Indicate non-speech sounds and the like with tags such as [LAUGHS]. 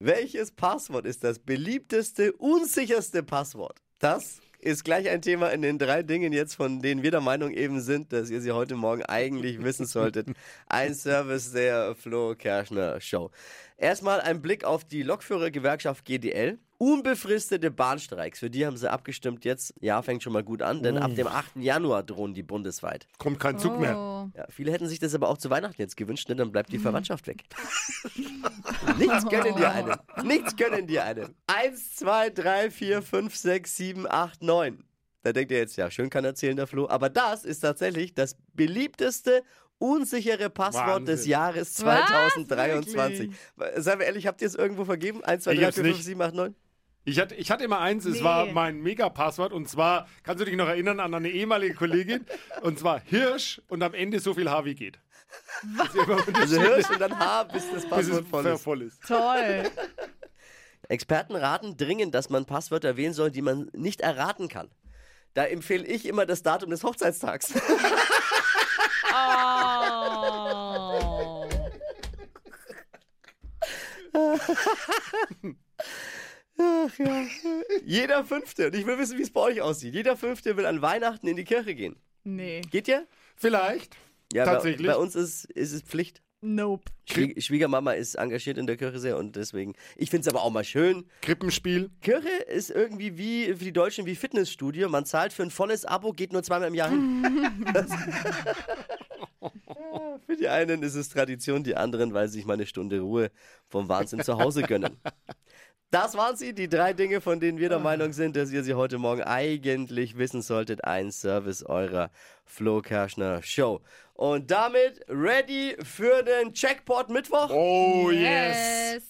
Welches Passwort ist das beliebteste, unsicherste Passwort? Das ist gleich ein Thema in den drei Dingen jetzt, von denen wir der Meinung eben sind, dass ihr sie heute Morgen eigentlich wissen solltet. Ein Service der Flo Kerschner Show. Erstmal ein Blick auf die Lokführergewerkschaft GDL. Unbefristete Bahnstreiks, für die haben sie abgestimmt jetzt. Ja, fängt schon mal gut an, denn ab dem 8. Januar drohen die bundesweit. Kommt kein Zug mehr. Oh. Ja, viele hätten sich das aber auch zu Weihnachten jetzt gewünscht, denn dann bleibt die Verwandtschaft weg. [LAUGHS] Nichts gönnen dir einen. Nichts gönnen dir einen. Eins, zwei, drei, vier, fünf, sechs, sieben, acht, neun. Da denkt ihr jetzt, ja, schön kann erzählen, der Flo. Aber das ist tatsächlich das beliebteste unsichere Passwort des Wahnsinn. Jahres Was? 2023. Seien wir ehrlich, habt ihr es irgendwo vergeben? 1, 2, Ich 3, hab's 4, 5, nicht. 7, 8, 9? Ich hatte, ich hatte immer eins, es Nee. war mein Mega-Passwort und zwar, kannst du dich noch erinnern an eine ehemalige Kollegin [LAUGHS] und zwar Hirsch und am Ende so viel H wie geht. Immer Also hörst [LAUGHS] und dann H, bis das bis Passwort es voll voll ist. voll ist. Toll. [LAUGHS] Experten raten dringend, dass man Passwörter wählen soll, die man nicht erraten kann. Da empfehle ich immer das Datum des Hochzeitstags. Oh. Jeder Fünfte, und ich will wissen, wie es bei euch aussieht. Jeder Fünfte will an Weihnachten in die Kirche gehen. Nee. Geht ihr? Vielleicht. Ja, Tatsächlich. Bei, bei uns ist, ist es Pflicht. Nope. Schwie Schwiegermama ist engagiert in der Kirche sehr und deswegen. Ich finde es aber auch mal schön. Krippenspiel. Kirche ist irgendwie wie für die Deutschen wie Fitnessstudio. Man zahlt für ein volles Abo, geht nur zweimal im Jahr hin. Ja, [LAUGHS] für die einen ist es Tradition, die anderen, weil sie sich mal eine Stunde Ruhe vom Wahnsinn zu Hause gönnen. [LAUGHS] Das waren sie, die drei Dinge, von denen wir der Meinung sind, dass ihr sie heute Morgen eigentlich wissen solltet. Ein Service eurer Flo Kerschner Show. Und damit ready für den Checkpot Mittwoch? Oh yes.